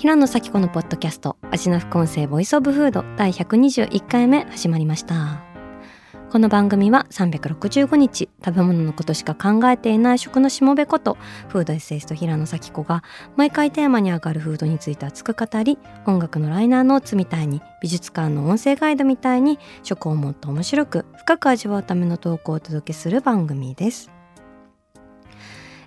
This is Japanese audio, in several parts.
平野咲子のポッドキャストアジナ副音声ボイスオブフード第121回目始まりましたこの番組は365日食べ物のことしか考えていない食のしもべことフードエッセイスト平野咲子が毎回テーマに上がるフードについて熱く語り音楽のライナーノーツみたいに美術館の音声ガイドみたいに食をもっと面白く深く味わうための投稿をお届けする番組です。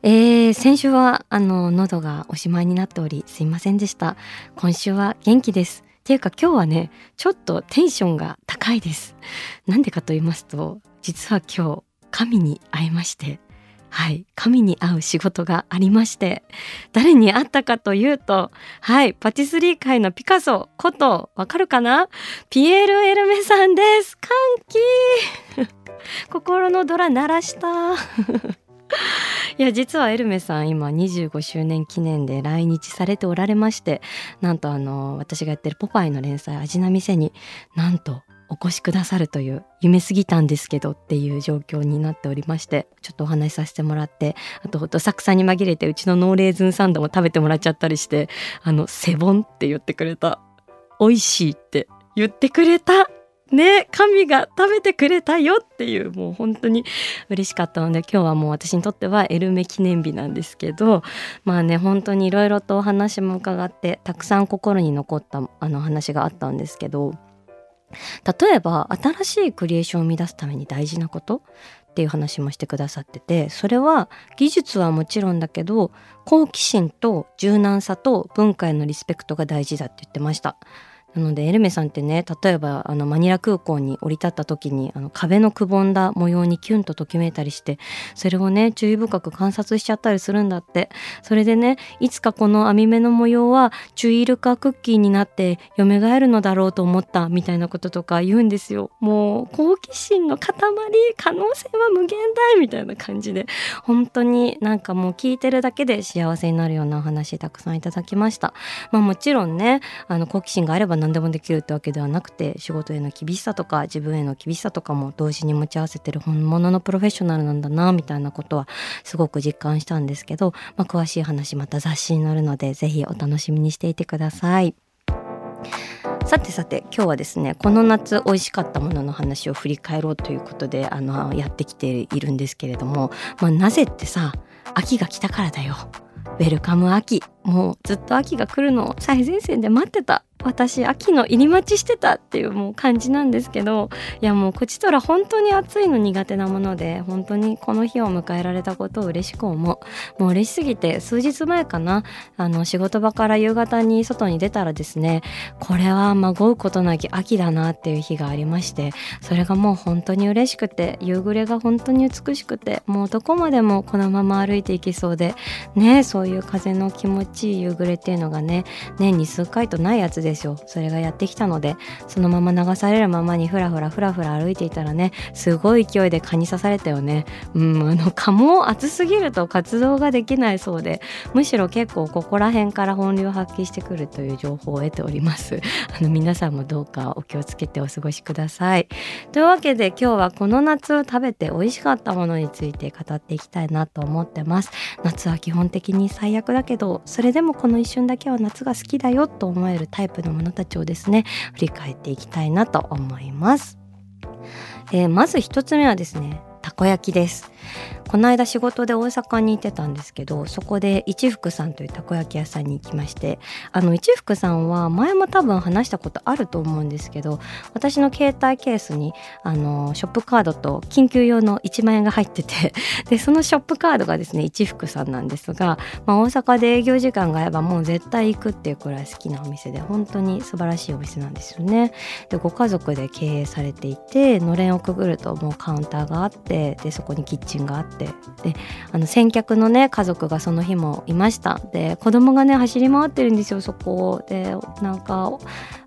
えー、先週はあの喉がおしまいになっておりすいませんでした。今週は元気です。っていうか今日はねちょっとテンションが高いです。なんでかと言いますと実は今日神に会いましてはい神に会う仕事がありまして誰に会ったかというとはいパティスリー界のピカソことわかるかな？ピエール・エルメさんです。歓喜。心のドラ鳴らした。いや実はエルメさん今25周年記念で来日されておられましてなんとあの私がやってる「ポパイ」の連載「味な店」になんとお越しくださるという夢すぎたんですけどっていう状況になっておりましてちょっとお話しさせてもらってあとどさくさに紛れてうちのノーレーズンサンドも食べてもらっちゃったりしてあの「セボン」って言ってくれた「美味しい」って言ってくれた。ね神が食べてくれたよっていうもう本当に嬉しかったので今日はもう私にとってはエルメ記念日なんですけどまあね本当にいろいろとお話も伺ってたくさん心に残ったあの話があったんですけど例えば新しいクリエーションを生み出すために大事なことっていう話もしてくださっててそれは技術はもちろんだけど好奇心と柔軟さと文化へのリスペクトが大事だって言ってました。なのでエルメさんってね例えばあのマニラ空港に降り立った時にあの壁のくぼんだ模様にキュンとときめいたりしてそれをね注意深く観察しちゃったりするんだって。それでねいつかこの網目の模様はチュイルカクッキーになって蘇るのだろうと思ったみたいなこととか言うんですよ。もう好奇心の塊可能性は無限大みたいな感じで。本当になんかもう聞いてるだけで幸せになるようなお話たくさんいただきました。まあもちろんねあの好奇心があれば何でもできるってわけではなくて仕事への厳しさとか自分への厳しさとかも同時に持ち合わせてる本物のプロフェッショナルなんだなみたいなことはすごく実感したんですけど、まあ、詳しい話また雑誌に載るのでぜひお楽しみにしていてください。さてさて今日はですねこの夏美味しかったものの話を振り返ろうということであのやってきているんですけれども、まあ、なぜってさ秋が来たからだよ。ウェルカム秋もうずっと秋が来るのを最前線で待ってた私秋の入り待ちしてたっていうもう感じなんですけどいやもうこちとら本当に暑いの苦手なもので本当にこの日を迎えられたことを嬉しく思う。もう嬉しすぎて数日前かなあの仕事場から夕方に外に出たらですねこれはまごうことなき秋だなっていう日がありましてそれがもう本当に嬉しくて夕暮れが本当に美しくてもうどこまでもこのまま歩いていけそうでねそういう風の気持ちいい夕暮れっていうのがね年に数回とないやつですよ。それがやってきたのでそのまま流されるままにふらふらふらふら歩いていたらねすごい勢いで蚊に刺されたよね。うんあの蚊も暑すぎると活動ができないそうでむしろ結構ここら辺から本領発揮してくるという情報を得ております。あの皆さんもどうかお気をつけてお過ごしください。というわけで今日はこの夏食べて美味しかったものについて語っていきたいなと思ってます。夏は基本的に最悪だけどそれでもこの一瞬だけは夏が好きだよと思えるタイプのものたちをですね。振り返っていきたいなと思います、えー、まず一つ目はですねたこ焼きです。この間仕事で大阪に行ってたんですけどそこで一福さんというたこ焼き屋さんに行きましてあの一福さんは前も多分話したことあると思うんですけど私の携帯ケースにあのショップカードと緊急用の1万円が入ってて でそのショップカードがですね一福さんなんですが、まあ、大阪で営業時間があればもう絶対行くっていうくらい好きなお店で本当に素晴らしいお店なんですよね。でご家族で経営されていてのれんをくぐるともうカウンターがあってでそこにキッチンがあってであの先客のね家族がその日もいました。で子供がね走り回ってるんですよそこでなんか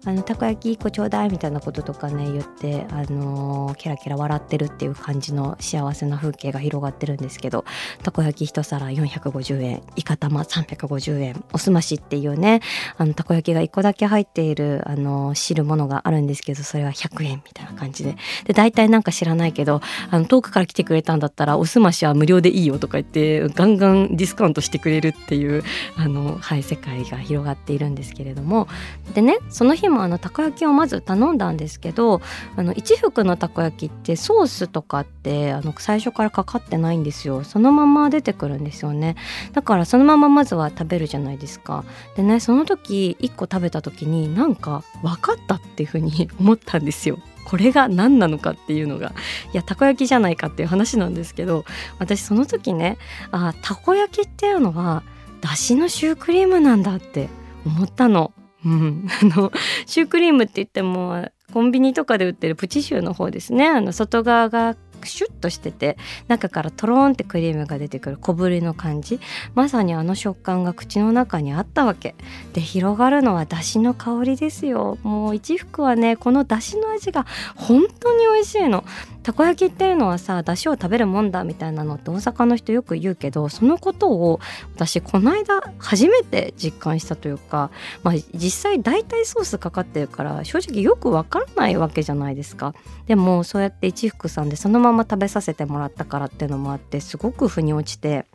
あのたこ焼き1個ちょうだいみたいなこととかね言ってあのー、キラキラ笑ってるっていう感じの幸せな風景が広がってるんですけどたこ焼き1皿450円イカ玉350円おすましっていうねあのたこ焼きが1個だけ入っているあの汁物があるんですけどそれは100円みたいな感じで。で大体なんか知らないけどあの遠くから来てくれたんだったらおすましは無料でいいよとか言ってガンガンディスカウントしてくれるっていうあの、はい、世界が広がっているんですけれども。でねその日もあのたこ焼きをまず頼んだんですけどあの一福のたこ焼きってソースとかってあの最初からかかってないんですよ。そのまま出てくるんですよね。だからそのまままずは食べるじゃないですか。でねその時1個食べた時になんか分かったっていうふうに思ったんですよ。これが何なのかっていうのがいやたこ焼きじゃないかっていう話なんですけど私その時ねあたこ焼きっていうのはだしのシュークリームなんだって思ったの。うん、あのシュークリームって言ってもコンビニとかで売ってるプチシューの方ですねあの外側がシュッとしてて中からトローンってクリームが出てくる小ぶりの感じ。まさにあの食感が口の中にあったわけ。で広がるのはだしの香りですよ。もう一服はねこのだしの味が本当に美味しいの。たこ焼きっていうのはさ出汁を食べるもんだみたいなのって大阪の人よく言うけどそのことを私この間初めて実感したというか、まあ、実際大体ソースかかってるから正直よくわからないわけじゃないですか。でもそうやって一福さんでそのまま食べさせてもらったからっていうのもあってすごく腑に落ちて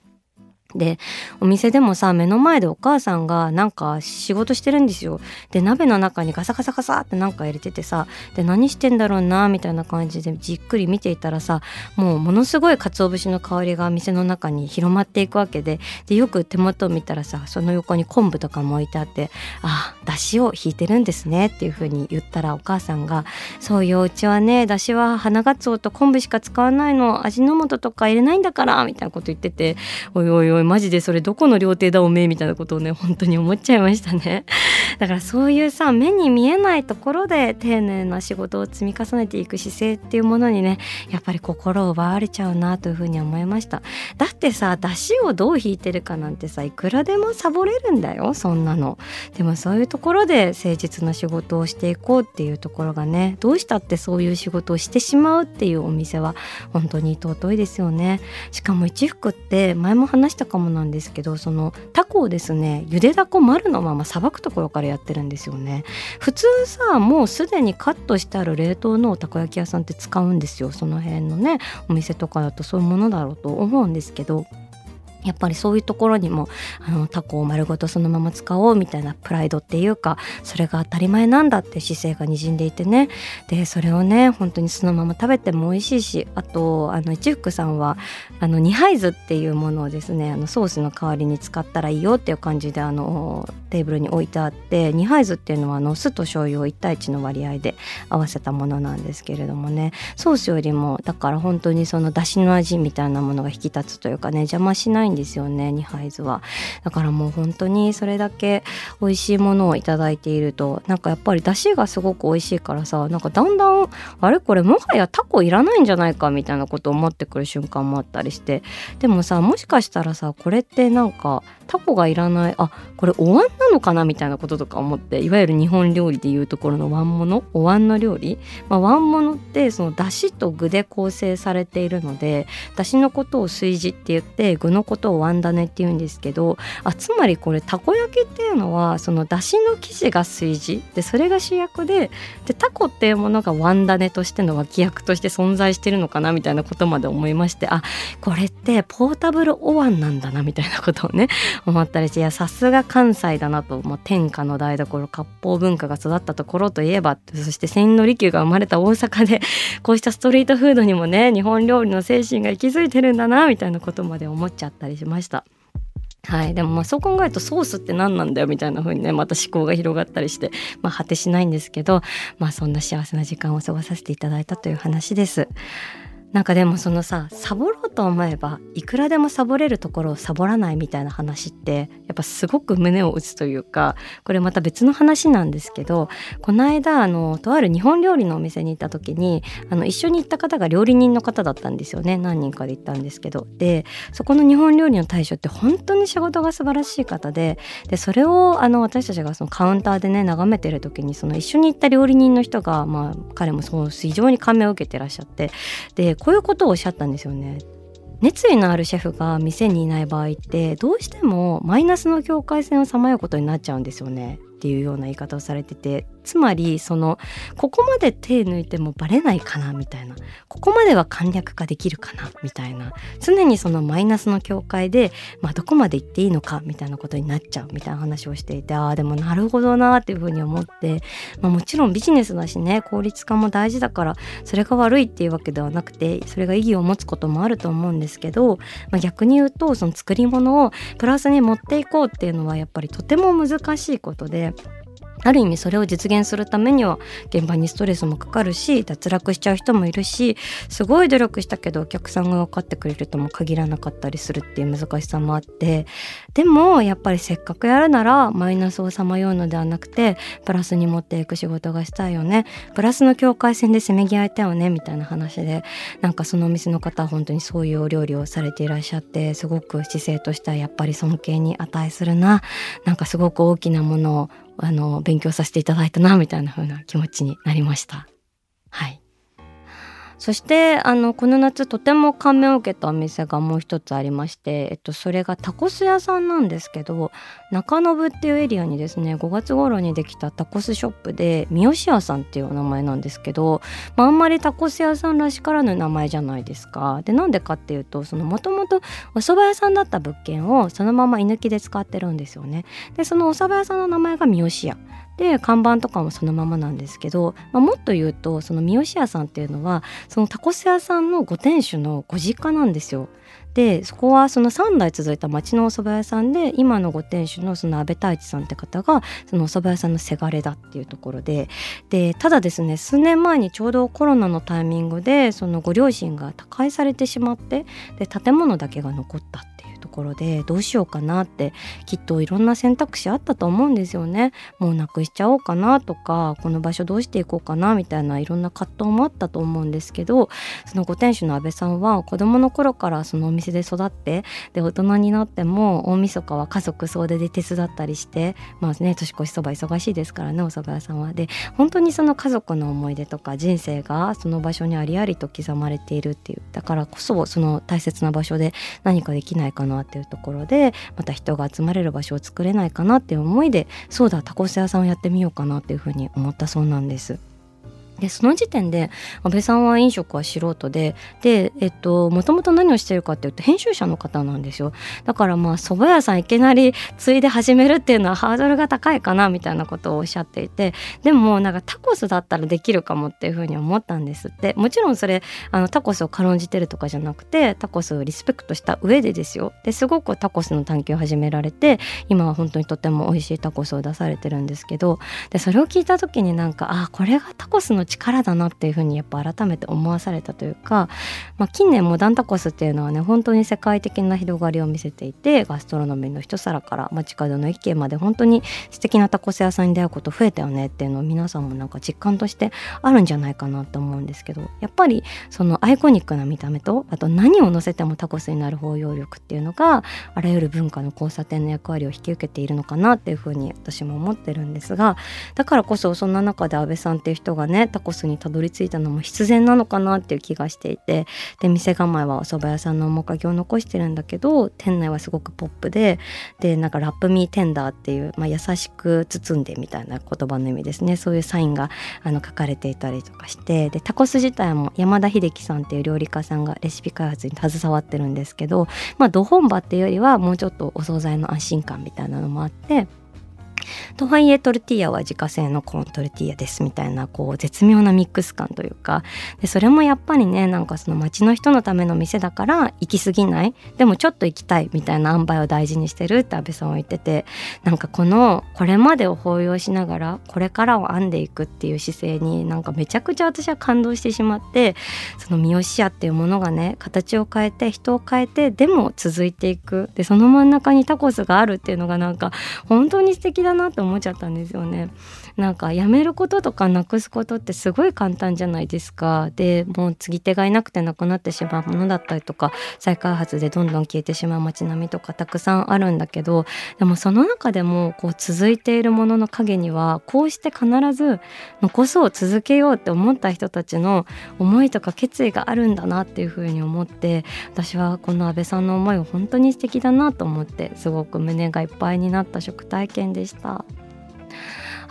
でお店でもさ目の前でお母さんがなんか仕事してるんですよ。で鍋の中にガサガサガサってなんか入れててさで何してんだろうなみたいな感じでじっくり見ていたらさもうものすごい鰹節の香りが店の中に広まっていくわけででよく手元を見たらさその横に昆布とかも置いてあってあだしを引いてるんですねっていう風に言ったらお母さんがそういううちはねだしは花がつおと昆布しか使わないの味の素とか入れないんだからみたいなこと言ってておいおいおいいマジでそれどこの料亭だおめえみたいなことをね 本当に思っちゃいましたね。だからそういうさ目に見えないところで丁寧な仕事を積み重ねていく姿勢っていうものにねやっぱり心を奪われちゃうなというふうに思いました。だってさ出汁をどう引いてるかなんてさいくらでもサボれるんだよそんなの。でもそういうところで誠実な仕事をしていこうっていうところがねどうしたってそういう仕事をしてしまうっていうお店は本当に尊いですよね。しかも一服って前も話したかもなんですけどそのタコをですねゆでだこ丸のままさばくところからやってるんですよね。普通さもうすでにカットしてある冷凍のたこ焼き屋さんって使うんですよ。その辺のねお店とかだとそういうものだろうと思うんですけど。やっぱりそういうところにもあのタコを丸ごとそのまま使おうみたいなプライドっていうかそれが当たり前なんだって姿勢がにじんでいてね。でそれをね本当にそのまま食べても美味しいしあとあの一福さんはあの二杯酢っていうものをですねあのソースの代わりに使ったらいいよっていう感じであのテーブルに置いてあって二杯酢っていうのはあの酢と醤油を1対1の割合で合わせたものなんですけれどもね。ソースよりもだから本当にそのだしの味みたいなものが引き立つというかね邪魔しないんですよね二杯酢は。だからもう本当にそれだけ美味しいものをいただいているとなんかやっぱり出汁がすごく美味しいからさなんかだんだんあれこれもはやタコいらないんじゃないかみたいなことを思ってくる瞬間もあったりしてでもさもしかしたらさこれってなんかタコがいらないあこれお椀なのかなみたいなこととか思っていわゆる日本料理でいうところの椀物お椀の料理、まあ、椀物ってその出汁と具で構成されているので出汁のことを炊事って言って具のことことをワンダネっていうんですけどあつまりこれたこ焼きっていうのはそのだしの生地が炊事。でそれが主役ででタコっていうものがワンダネとしての脇役として存在してるのかなみたいなことまで思いましてあこれってポータブルお椀なんだなみたいなことをね 思ったりしていやさすが関西だなと、まあ、天下の台所割烹文化が育ったところといえばそして千利休が生まれた大阪でこうしたストリートフードにもね日本料理の精神が息づいてるんだなみたいなことまで思っちゃったりしました。はい、でもまあそう考えるとソースって何なんだよみたいな風にねまた思考が広がったりしてまあ果てしないんですけどまあそんな幸せな時間を過ごさせていただいたという話です。なんかでもそのさサボろうと思えばいくらでもサボれるところをサボらないみたいな話ってやっぱすごく胸を打つというかこれまた別の話なんですけどこの間あのとある日本料理のお店に行った時にあの一緒に行った方が料理人の方だったんですよね。何人かで行ったんですけど。でそこの日本料理の大将って本当に仕事が素晴らしい方ででそれをあの私たちがそのカウンターでね眺めてる時にその一緒に行った料理人の人が、まあ、彼もそう非常に感銘を受けてらっしゃって。でこういうことをおっしゃったんですよね。熱意のあるシェフが店にいない場合ってどうしてもマイナスの境界線をさまようことになっちゃうんですよねっていうような言い方をされててつまりそのここまで手抜いてもバレないかなみたいな。ここまでは簡略化できるかなみたいな。常にそのマイナスの境界で、まあ、どこまで行っていいのかみたいなことになっちゃうみたいな話をしていてああでもなるほどなっていうふうに思って、まあ、もちろんビジネスだしね効率化も大事だからそれが悪いっていうわけではなくてそれが意義を持つこともあると思うんですけど、まあ、逆に言うとその作り物をプラスに持っていこうっていうのはやっぱりとても難しいことである意味それを実現するためには現場にストレスもかかるし脱落しちゃう人もいるしすごい努力したけどお客さんが分かってくれるとも限らなかったりするっていう難しさもあってでもやっぱりせっかくやるならマイナスをさまようのではなくてプラスに持っていく仕事がしたいよね。プラスの境界線でせめぎ合いたよねみたいな話でなんかそのお店の方は本当にそういうお料理をされていらっしゃってすごく姿勢としてはやっぱり尊敬に値するな。なんかすごく大きなものをあの勉強させていただいたなみたいな風な気持ちになりました。はいそしてあのこの夏とても感銘を受けたお店がもう一つありまして、えっと、それがタコス屋さんなんですけど中延っていうエリアにですね5月頃にできたタコスショップで三好屋さんっていうお名前なんですけど、まあ、あんまりタコス屋さんらしからぬ名前じゃないですか。でなんでかっていうともともとお蕎麦屋さんだった物件をそのまま居抜きで使ってるんですよね。でそのお蕎麦屋さんの名前が三好屋。で看板とかもそのままなんですけど、まあ、もっと言うとその三好屋さんっていうのはそのタコス屋さんのご店主のご実家なんですよ。でそこはその3代続いた町のお蕎麦屋さんで今のご店主のその安倍太一さんって方がそのお蕎麦屋さんのせがれだっていうところででただですね数年前にちょうどコロナのタイミングでそのご両親が他界されてしまってで建物だけが残ったところでどうしようかなってきっといろんな選択肢あったと思うんですよね。もうなくしちゃおうかなとかこの場所どうしていこうかなみたいないろんな葛藤もあったと思うんですけどそのご店主の安倍さんは子供の頃からそのお店で育ってで大人になっても大晦日は家族総出で手伝ったりしてまあね年越しそば忙しいですからねお蕎麦屋さんは。で本当にその家族の思い出とか人生がその場所にありありと刻まれているっていうだからこそその大切な場所で何かできないかななっていうところでまた人が集まれる場所を作れないかなっていう思いでそうだタコス屋さんをやってみようかなっていうふうに思ったそうなんです。でその時点で安倍さんは飲食は素人ででえっともともと何をしてるかっていうと編集者の方なんですよ。だからまあ蕎麦屋さんいきなり継いで始めるっていうのはハードルが高いかなみたいなことをおっしゃっていてでもなんかタコスだったらできるかもっていうふうに思ったんですって。もちろんそれあのタコスを軽んじてるとかじゃなくてタコスをリスペクトした上でですよ。ですごくタコスの探求を始められて今は本当にとても美味しいタコスを出されてるんですけどでそれを聞いた時になんかあこれがタコスの力だなっていうふうにやっぱ改めて思わされたというか、まあ、近年モダンタコスっていうのはね本当に世界的な広がりを見せていてガストロノミーの一皿から街角の一軒まで本当に素敵なタコス屋さんに出会うこと増えたよねっていうのを皆さんもなんか実感としてあるんじゃないかなと思うんですけどやっぱりそのアイコニックな見た目とあと何を乗せてもタコスになる包容力っていうのがあらゆる文化の交差点の役割を引き受けているのかなっていうふうに私も思ってるんですがだからこそそんな中で安倍さんっていう人がねタコスにたどり着いたのも必然なのかなっていう気がしていてで店構えはお蕎麦屋さんの面影を残してるんだけど店内はすごくポップででなんかラップミーテンダーっていう、まあ、優しく包んでみたいな言葉の意味ですね。そういうサインがあの書かれていたりとかしてでタコス自体も山田秀樹さんっていう料理家さんがレシピ開発に携わってるんですけどまあど本場っていうよりはもうちょっとお惣菜の安心感みたいなのもあってとはいえトルティーヤは自家製のコーントルティーヤですみたいなこう絶妙なミックス感というかでそれもやっぱりねなんかその町の人のための店だから行き過ぎない？でもちょっと行きたいみたいな塩梅を大事にしてるって安倍さんは言っててなんかこのこれまでを抱擁しながらこれからを編んでいくっていう姿勢になんかめちゃくちゃ私は感動してしまってその三好屋っていうものがね形を変えて人を変えてでも続いていく。でその真ん中にタコスがあるっていうのがなんか本当に素敵だなと思っちゃったんですよね。なんかやめることとかなくすことってすごい簡単じゃないですか。でもう継ぎ手がいなくてなくなってしまうものだったりとか再開発でどんどん消えてしまう街並みとかたくさんあるんだけどでもその中でもこう続いているものの陰にはこうして必ず残そう続けようって思った人たちの思いとか決意があるんだなっていうふうに思って私はこの安倍さんの思いを本当に素敵だなと思ってすごく胸がいっぱいになった食体験でした。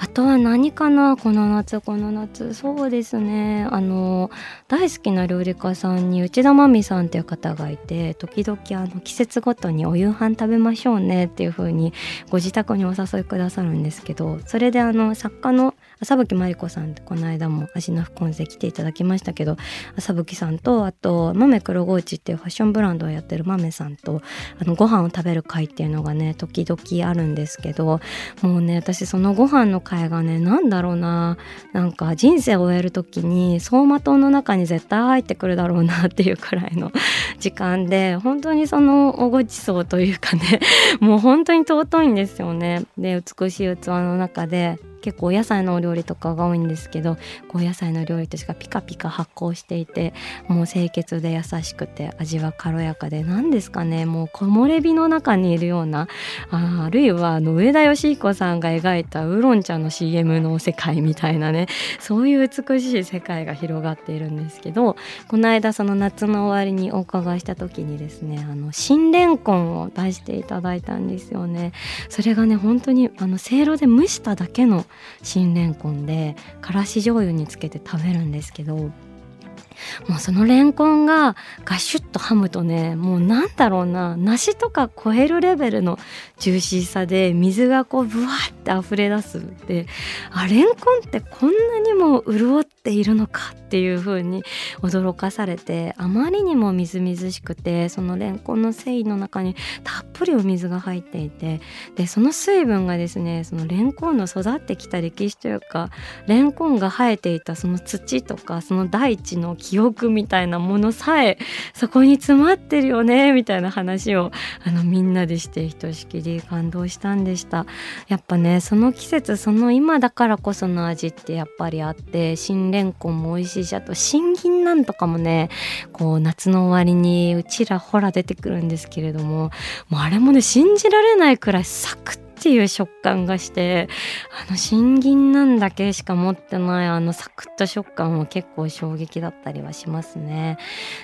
あとは何かなこの夏この夏。そうですね。あの大好きな料理家さんに内田真美さんっていう方がいて時々あの季節ごとにお夕飯食べましょうねっていう風にご自宅にお誘いくださるんですけどそれであの作家の朝吹まりこさんってこの間も味の副音声来ていただきましたけど朝吹さんとあと豆黒河内っていうファッションブランドをやってる豆さんとあのご飯を食べる会っていうのがね時々あるんですけどもうね私そのご飯の会がね何だろうななんか人生を終える時に走馬灯の中に絶対入ってくるだろうなっていうくらいの 時間で本当にそのおごちそうというかねもう本当に尊いんですよね。で美しい器の中で結構お野菜のお料理とかが多いんですけどこう野菜の料理としかピカピカ発酵していてもう清潔で優しくて味は軽やかで何ですかねもう木漏れ日の中にいるようなああるいはあの上田義彦さんが描いたウーロン茶の CM の世界みたいなねそういう美しい世界が広がっているんですけどこの間その夏の終わりにお伺いした時にですねあの新レンコンを出していただいたんですよね。それがね本当にあのせいろで蒸しただけの新レンコンでからし醤油につけて食べるんですけどもうそのレンコンがガシュッとハムとねもうなんだろうな梨とか超えるレベルのジューシーさで水がこうブワーって溢れ出すであレンコンってこんなにも潤っているのかっていう風に驚かされてあまりにもみずみずしくてそのレンコンの繊維の中にたっぷりお水が入っていてでその水分がですねそのレンコンの育ってきた歴史というかレンコンが生えていたその土とかその大地の記憶みたいなものさえそこに詰まってるよねみたいな話をあのみんなでしてひとしきり感動したんでした。やっぱねその季節その今だからこその味ってやっぱりあって新レンコンも美味しいしあと新銀なんとかもねこう夏の終わりにうちらほら出てくるんですけれどももうあれもね信じられないくらいサクッっていう食感がしてあの新銀なんだけしか持ってないあのサクッと食感は結構衝撃だったりはしますね。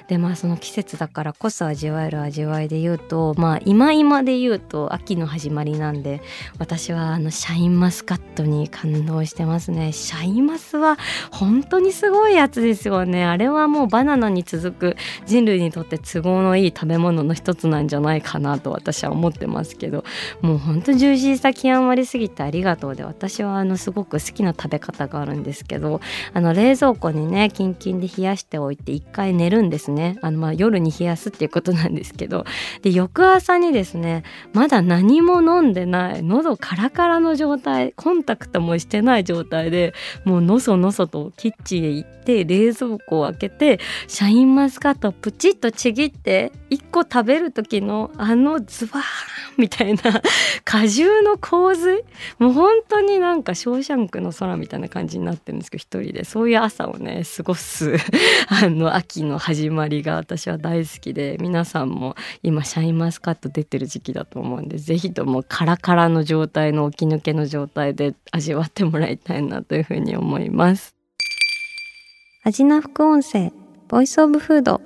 でまあその季節だからこそ味わえる味わいで言うとまあ今今で言うと秋の始まりなんで私はあのシャインマスカットに感動してますね。シャインマスは本当にすごいやつですよね。あれはもうバナナに続く人類にとって都合のいい食べ物の一つなんじゃないかなと私は思ってますけどもう本当ジューシーさ極まりすぎてありがとうで私はあのすごく好きな食べ方があるんですけどあの冷蔵庫にねキンキンで冷やしておいて一回寝るんですね。あのまあ夜に冷やすっていうことなんですけど。で翌朝にですねまだ何も飲んでない喉カラカラの状態コンタクトもしてない状態でもうのそのそとキッチンへ行って冷蔵庫を開けてシャインマスカットをプチッとちぎって1個食べる時のあのズバーンみたいな果汁の洪水？もう本当になんかショーシャンクの空みたいな感じになってるんですけど一人で。そういう朝をね過ごす あの秋の始まりが私は大好きで皆さんも今シャインマスカット出てる時期だと思うんで是非ともカラカラの状態の起き抜けの状態で味わってもらいたいなというふうに思います。味な副音声ボイスオブフード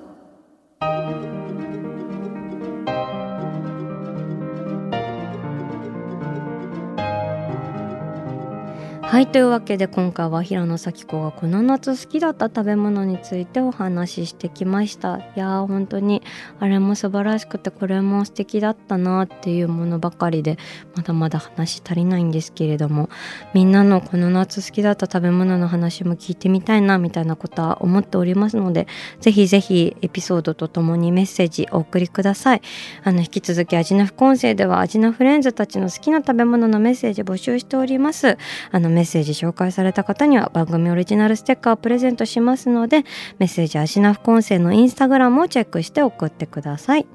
はいというわけで今回は平野咲子がこの夏好きだった食べ物についてお話ししてきました。いやー本当にあれも素晴らしくてこれも素敵だったなっていうものばかりでまだまだ話足りないんですけれどもみんなのこの夏好きだった食べ物の話も聞いてみたいなみたいなことは思っておりますのでぜひぜひエピソードとともにメッセージお送りください。あの引き続き味の副音声では味のフレンズたちの好きな食べ物のメッセージ募集しております。あのメッセージ紹介された方には番組オリジナルステッカーをプレゼントしますのでメッセージアジナフコンセのインスタグラムをチェックして送ってください。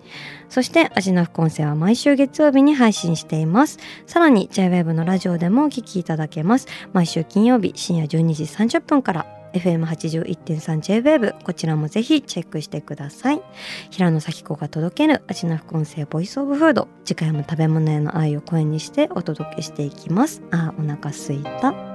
そしてアジナフコンセは毎週月曜日に配信しています。さらに JWEB のラジオでもお聴きいただけます。毎週金曜日深夜12時30分から。FM81.3JWAVE こちらもぜひチェックしてください。平野咲子が届ける味の副音声ボイスオブフード。次回も食べ物への愛を声にしてお届けしていきます。あお腹すいた。